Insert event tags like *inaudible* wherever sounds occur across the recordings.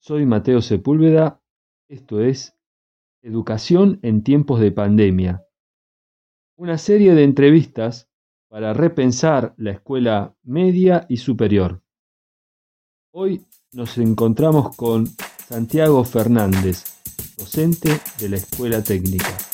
Soy Mateo Sepúlveda, esto es Educación en tiempos de pandemia, una serie de entrevistas para repensar la escuela media y superior. Hoy nos encontramos con Santiago Fernández, docente de la Escuela Técnica.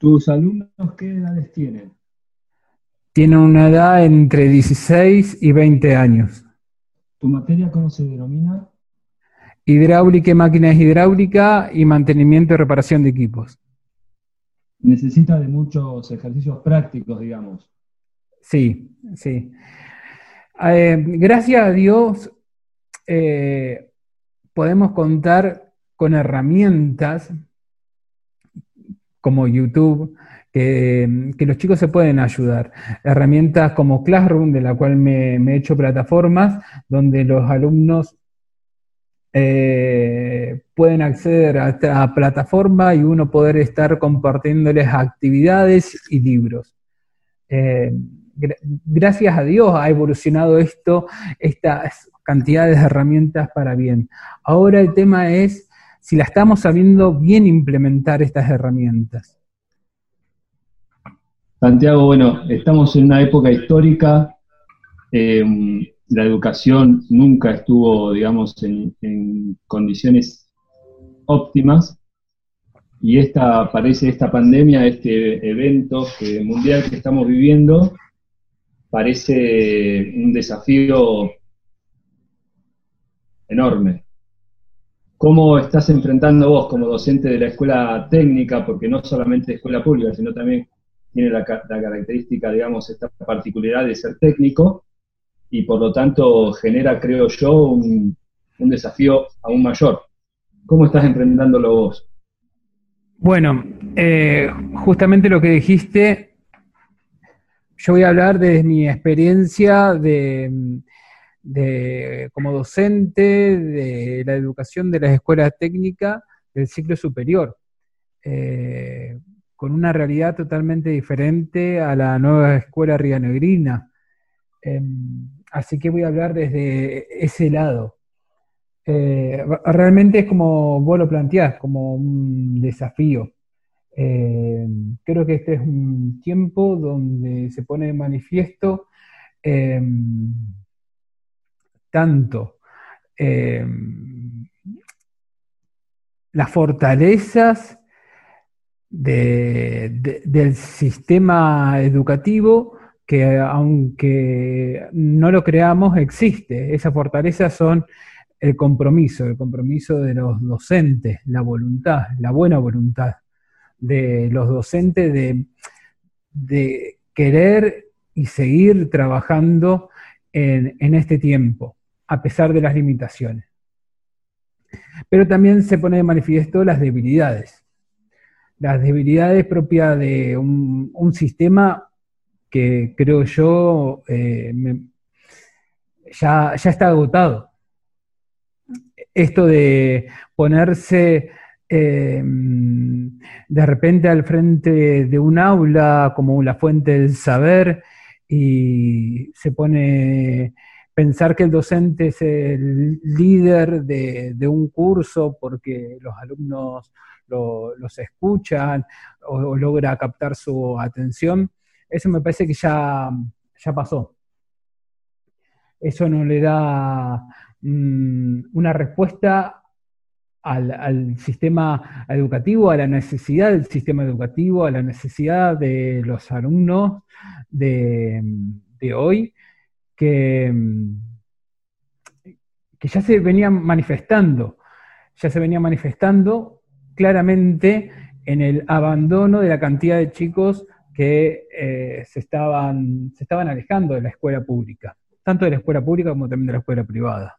¿Tus alumnos qué edades tienen? Tienen una edad entre 16 y 20 años. ¿Tu materia cómo se denomina? Hidráulica y máquinas hidráulicas y mantenimiento y reparación de equipos. Necesita de muchos ejercicios prácticos, digamos. Sí, sí. Eh, gracias a Dios eh, podemos contar con herramientas como YouTube, que, los chicos se pueden ayudar. Herramientas como Classroom, de la cual me, he hecho plataformas, donde los alumnos eh, pueden acceder a esta plataforma y uno poder estar compartiéndoles actividades y libros. Eh, gracias a Dios ha evolucionado esto, estas cantidades de herramientas para bien. Ahora el tema es si la estamos sabiendo bien implementar estas herramientas. Santiago, bueno, estamos en una época histórica, eh, la educación nunca estuvo, digamos, en, condiciones óptimas, y esta, parece esta pandemia, este evento mundial que estamos viviendo, parece un desafío enorme. ¿Cómo estás enfrentando vos como docente de la escuela técnica, porque no solamente escuela pública, sino también tiene la, característica, digamos, esta particularidad de ser técnico, y por lo tanto genera, creo yo, un, desafío aún mayor. ¿Cómo estás enfrentándolo vos? Bueno, eh, justamente lo que dijiste, yo voy a hablar de mi experiencia de de, como docente de la educación de las escuelas técnicas del ciclo superior, eh, con una realidad totalmente diferente a la nueva escuela rianegrina. Em, así que voy a hablar desde ese lado. Eh, realmente es como vos lo planteás, como un desafío. Em, creo que este es un tiempo donde se pone manifiesto em, tanto eh, las fortalezas del sistema educativo que aunque no lo creamos, existe. Esas fortalezas son el compromiso, el compromiso de los docentes, la voluntad, la buena voluntad de los docentes de, de querer y seguir trabajando en este tiempo a pesar de las limitaciones. Pero también se pone de manifiesto las debilidades. Las debilidades propias de un, sistema que creo yo eh, ya, está agotado. Esto de ponerse eh, de repente al frente de un aula como la fuente del saber y se pone pensar que el docente es el líder de, un curso porque los alumnos los escuchan o, logra captar su atención, eso me parece que ya, ya pasó. Eso no le da mm, una respuesta al, sistema educativo, a la necesidad del sistema educativo, a la necesidad de los alumnos de hoy que, que ya se venían manifestando, ya se venía manifestando claramente en el abandono de la cantidad de chicos que eh, se, estaban, se estaban alejando de la escuela pública, tanto de la escuela pública como también de la escuela privada.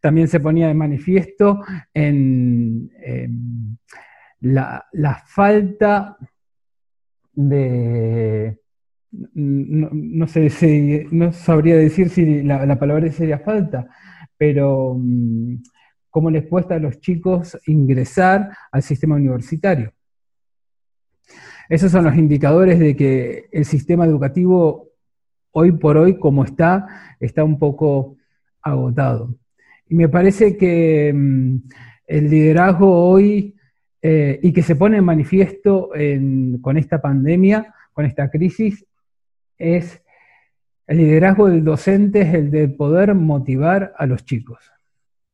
También se ponía de manifiesto en, la, falta de, no, sé si, no sabría decir si la, palabra sería falta, pero mm, cómo les cuesta a los chicos ingresar al sistema universitario. Esos son los indicadores de que el sistema educativo hoy por hoy, como está, está un poco agotado. Y me parece que mm, el liderazgo hoy, eh, y que se pone en manifiesto con esta pandemia, con esta crisis, es el liderazgo del docente, es el de poder motivar a los chicos,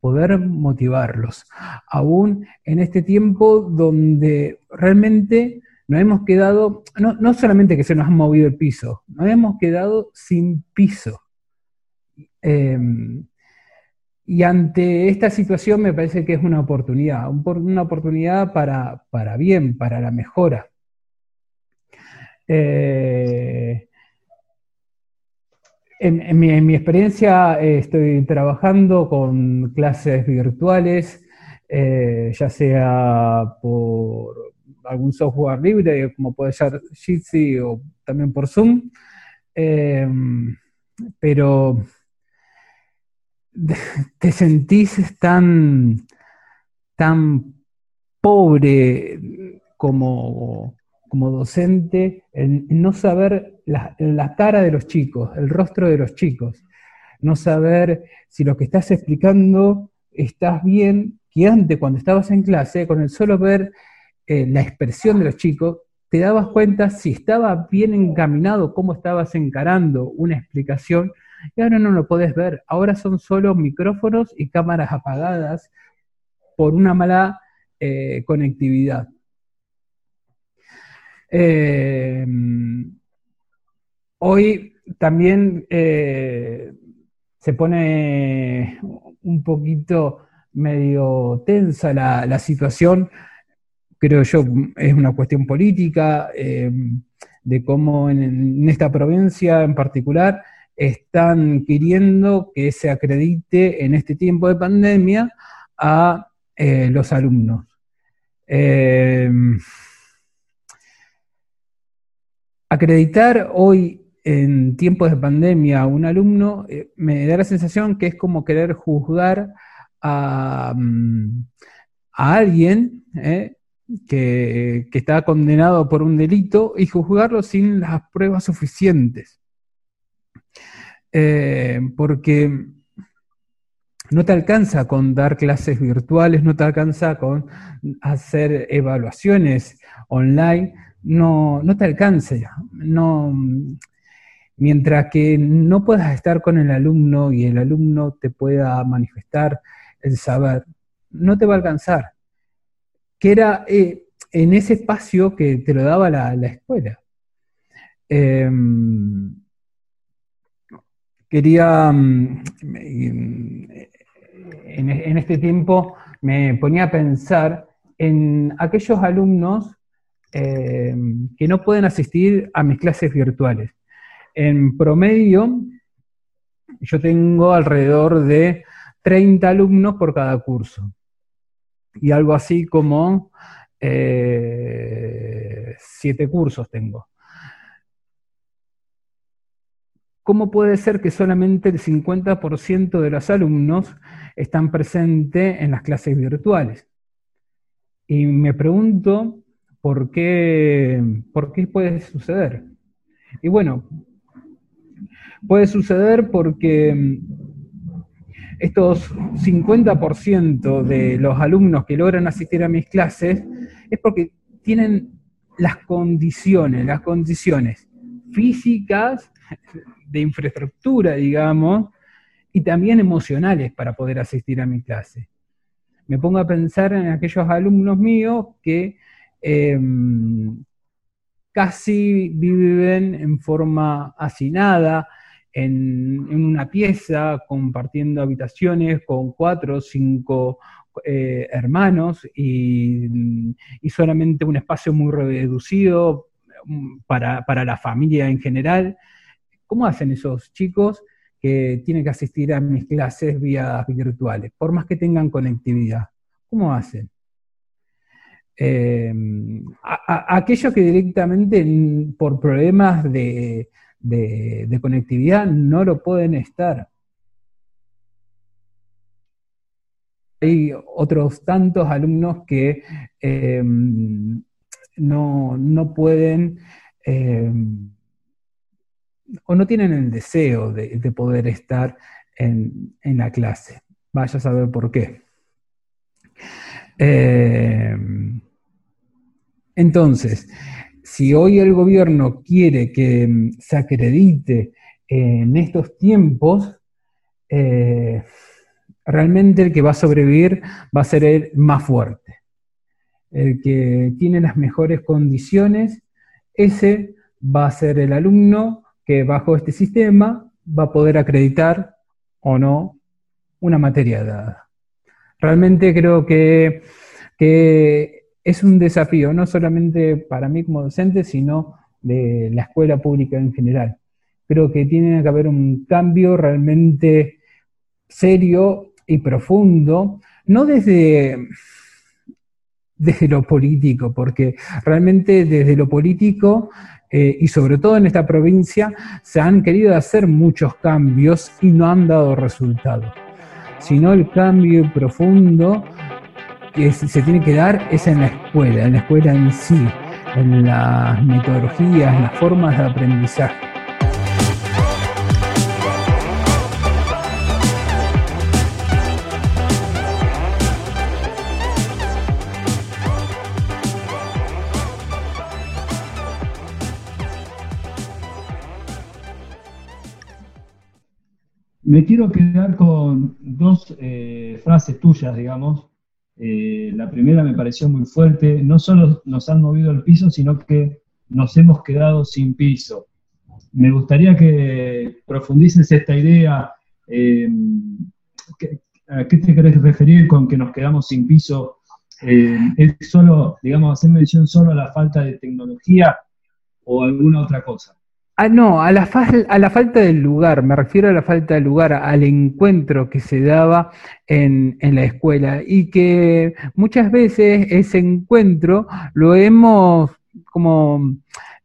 poder motivarlos, aún en este tiempo donde realmente nos hemos quedado, no, solamente que se nos ha movido el piso, nos hemos quedado sin piso. Em, y ante esta situación me parece que es una oportunidad, una oportunidad para, bien, para la mejora. Eh, en, mi, experiencia eh, estoy trabajando con clases virtuales, eh, ya sea por algún software libre, como puede ser Jitsi o también por Zoom, pero *laughs* te sentís tan, tan pobre como, como docente en, no saber la, cara de los chicos, el rostro de los chicos, no saber si lo que estás explicando estás bien, que antes cuando estabas en clase, con el solo ver eh, la expresión de los chicos, te dabas cuenta si estaba bien encaminado, cómo estabas encarando una explicación y ahora no lo podés ver. Ahora son solo micrófonos y cámaras apagadas por una mala eh, conectividad. Eh, hoy también eh, se pone un poquito medio tensa la, situación, creo yo, es una cuestión política, de cómo en, esta provincia en particular están queriendo que se acredite en este tiempo de pandemia a eh, los alumnos. Eh, acreditar hoy en tiempos de pandemia a un alumno eh, me da la sensación que es como querer juzgar a, mm, alguien que, que está condenado por un delito y juzgarlo sin las pruebas suficientes. Eh, porque no te alcanza con dar clases virtuales, no te alcanza con hacer evaluaciones online, no, no te alcanza. No, mientras que no puedas estar con el alumno y el alumno te pueda manifestar el saber, no te va a alcanzar. Que era eh, en ese espacio que te lo daba la, escuela. Em, quería, mm, en, este tiempo me ponía a pensar en aquellos alumnos eh, que no pueden asistir a mis clases virtuales. En promedio, yo tengo alrededor de 30 alumnos por cada curso. Y algo así como eh, siete cursos tengo. ¿Cómo puede ser que solamente el 50% de los alumnos están presentes en las clases virtuales? Y me pregunto por qué, por qué puede suceder. Y bueno, puede suceder porque mm, estos 50% de los alumnos que logran asistir a mis clases es porque tienen las condiciones, las condiciones físicas, de infraestructura, digamos, y también emocionales para poder asistir a mi clase. Me pongo a pensar en aquellos alumnos míos que em, casi viven en forma hacinada, en, una pieza, compartiendo habitaciones con cuatro o cinco eh, hermanos y, solamente un espacio muy reducido mm, para, para la familia en general. ¿Cómo hacen esos chicos que tienen que asistir a mis clases vía virtuales, por más que tengan conectividad? ¿Cómo hacen? Aquellos que directamente por problemas de, conectividad no lo pueden estar. Hay otros tantos alumnos que em, no, pueden em, o no tienen el deseo de, poder estar en, la clase. Vaya a saber por qué. Em, entonces, si hoy el gobierno quiere que se acredite en estos tiempos, eh, realmente el que va a sobrevivir va a ser el más fuerte. El que tiene las mejores condiciones, ese va a ser el alumno que bajo este sistema va a poder acreditar o no una materia dada. Realmente creo que, es un desafío, no solamente para mí como docente, sino de la escuela pública en general. Creo que tiene que haber un cambio realmente serio y profundo, no desde, desde lo político, porque realmente desde lo político eh, y sobre todo en esta provincia se han querido hacer muchos cambios y no han dado resultado, sino el cambio profundo que se tiene que dar es en la escuela, en la escuela en sí, en las metodologías, en las formas de aprendizaje. Me quiero quedar con dos eh, frases tuyas, digamos. Eh, la primera me pareció muy fuerte. No solo nos han movido el piso, sino que nos hemos quedado sin piso. Me gustaría que profundices esta idea. Eh, ¿A qué te querés referir con que nos quedamos sin piso? ¿Es solo, digamos, hacer mención solo a la falta de tecnología o alguna otra cosa? Ah, no, a la, a la falta del lugar, me refiero a la falta de lugar, al encuentro que se daba en, la escuela y que muchas veces ese encuentro lo hemos como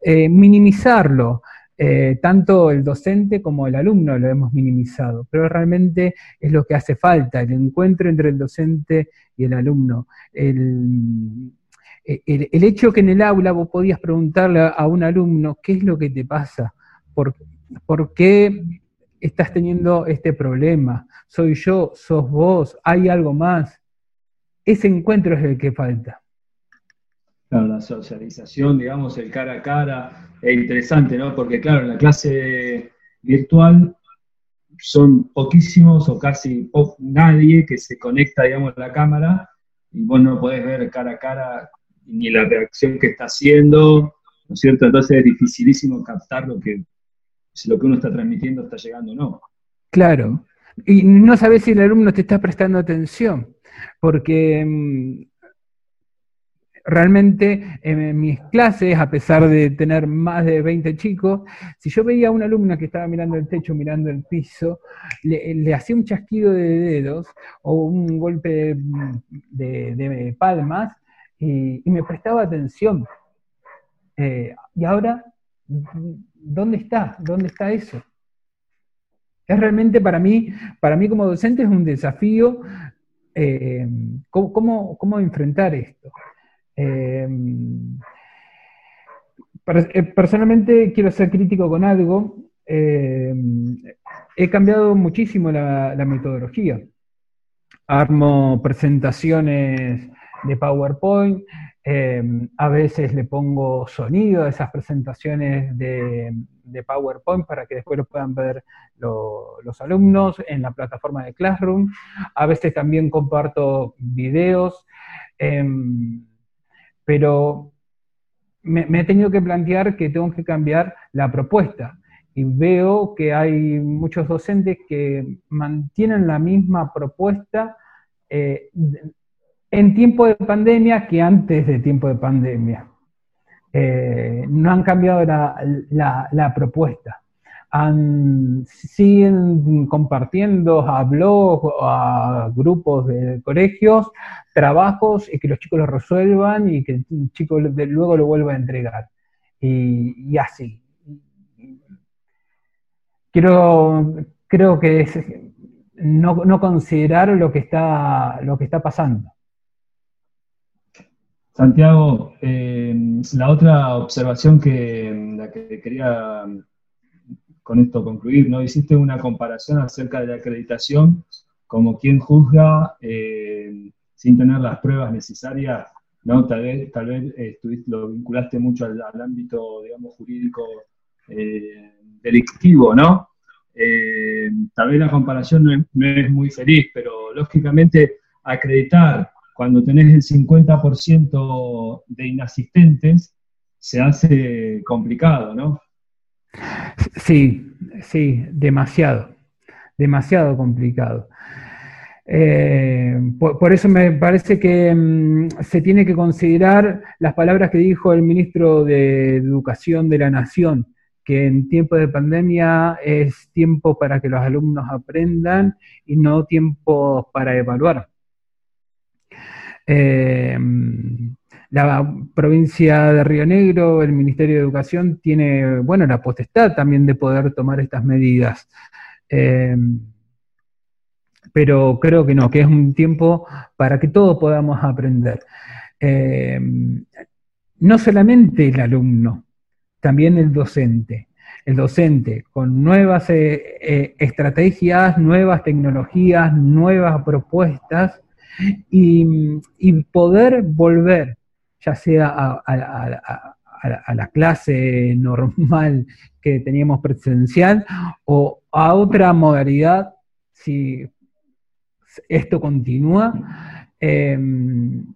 eh, minimizarlo. Eh, tanto el docente como el alumno lo hemos minimizado, pero realmente es lo que hace falta, el encuentro entre el docente y el alumno. El, eh, el, hecho que en el aula vos podías preguntarle a un alumno qué es lo que te pasa, por, qué estás teniendo este problema, soy yo, sos vos, hay algo más. Ese encuentro es el que falta. La socialización, digamos, el cara a cara, es interesante, ¿no? Porque claro, en la clase virtual son poquísimos o casi nadie que se conecta, digamos, a la cámara y vos no podés ver cara a cara ni la reacción que está haciendo, ¿no es cierto? Entonces es dificilísimo captar lo que, si lo que uno está transmitiendo está llegando o no. Claro, y no sabes si el alumno te está prestando atención, porque mm, realmente en mis clases, a pesar de tener más de 20 chicos, si yo veía a un alumno que estaba mirando el techo, mirando el piso, le, hacía un chasquido de dedos o un golpe de palmas, y, me prestaba atención. Eh, y ahora, ¿dónde está? ¿Dónde está eso? Es realmente para mí, para mí como docente es un desafío eh, ¿cómo, enfrentar esto. Eh, personalmente quiero ser crítico con algo. he cambiado muchísimo la, la metodología. Armo presentaciones de PowerPoint. Em, a veces le pongo sonido a esas presentaciones de, PowerPoint para que después lo puedan ver los alumnos en la plataforma de Classroom. A veces también comparto videos, em, pero me, he tenido que plantear que tengo que cambiar la propuesta y veo que hay muchos docentes que mantienen la misma propuesta eh, en tiempo de pandemia que antes de tiempo de pandemia. Eh, no han cambiado la, propuesta. siguen compartiendo a blogs, a grupos de colegios, trabajos y que los chicos lo resuelvan y que el chico luego lo vuelva a entregar. Y, así. Quiero, creo que es no, no, considerar lo que está, lo que está pasando. Santiago, eh, la otra observación que, la que quería con esto concluir, ¿no? Hiciste una comparación acerca de la acreditación como quien juzga eh, sin tener las pruebas necesarias, ¿no? Tal vez, tal vez eh, lo vinculaste mucho al, ámbito, digamos, jurídico delictivo, ¿no? tal vez la comparación no es, muy feliz, pero lógicamente acreditar cuando tenés el 50% de inasistentes se hace complicado, ¿no? Sí, sí, demasiado, demasiado complicado. Eh, por, eso me parece que mm, se tiene que considerar las palabras que dijo el ministro de Educación de la Nación, que en tiempo de pandemia es tiempo para que los alumnos aprendan y no tiempo para evaluar. Eh, la provincia de Río Negro, el Ministerio de Educación, tiene, bueno, la potestad también de poder tomar estas medidas. Eh, pero creo que no, que es un tiempo para que todos podamos aprender. Eh, no solamente el alumno, también el docente. El docente con nuevas estrategias, nuevas tecnologías, nuevas propuestas y, poder volver ya sea a, la clase normal que teníamos presencial o a otra modalidad, si esto continúa, em,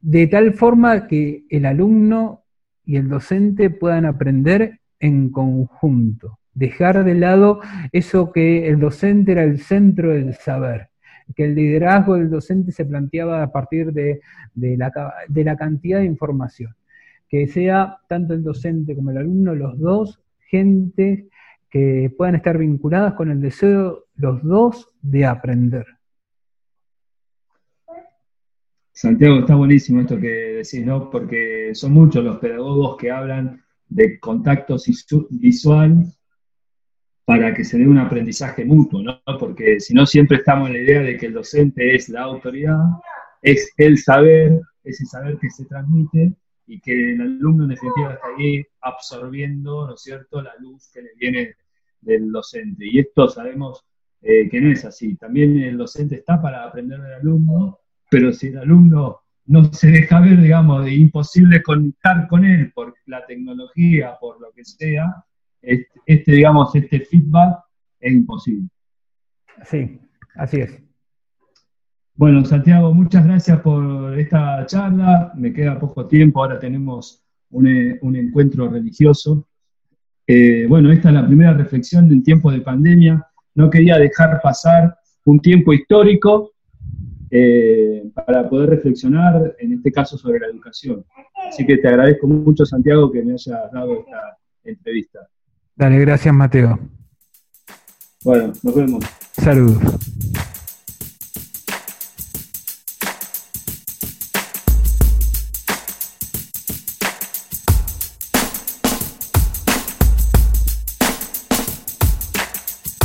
de tal forma que el alumno y el docente puedan aprender en conjunto, dejar de lado eso que el docente era el centro del saber que el liderazgo del docente se planteaba a partir de, la, cantidad de información, que sea tanto el docente como el alumno, los dos, gente que puedan estar vinculadas con el deseo, los dos, de aprender. Santiago, está buenísimo esto que decís, ¿no? Porque son muchos los pedagogos que hablan de contacto visual para que se dé un aprendizaje mutuo, ¿no? Porque si no, siempre estamos en la idea de que el docente es la autoridad, es el saber, ese saber que se transmite y que el alumno en definitiva está ahí absorbiendo, ¿no es cierto?, la luz que le viene del docente. Y esto sabemos eh, que no es así. También el docente está para aprender del alumno, pero si el alumno no se deja ver, digamos, de imposible conectar con él por la tecnología, por lo que sea, este, digamos, este feedback es imposible. Sí, así es. Bueno, Santiago, muchas gracias por esta charla. Me queda poco tiempo, ahora tenemos un, encuentro religioso. Eh, bueno, esta es la primera reflexión en tiempos de pandemia. No quería dejar pasar un tiempo histórico eh, para poder reflexionar, en este caso, sobre la educación. Así que te agradezco mucho, Santiago, que me hayas dado esta entrevista. Dale, gracias Mateo. Bueno, nos vemos. Saludos.